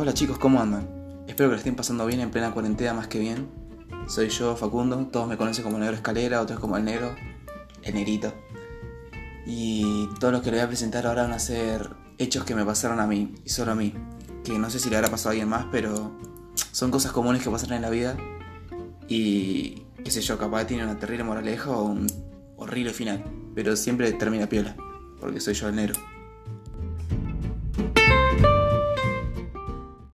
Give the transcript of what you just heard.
Hola chicos, ¿cómo andan? Espero que lo estén pasando bien en plena cuarentena más que bien. Soy yo, Facundo, todos me conocen como Negro Escalera, otros como el Negro, el Negrito. Y todos los que les voy a presentar ahora van a ser hechos que me pasaron a mí, y solo a mí. Que no sé si le habrá pasado a alguien más, pero son cosas comunes que pasan en la vida. Y qué sé yo, capaz tiene una terrible moraleja o un horrible final. Pero siempre termina piola, porque soy yo el negro.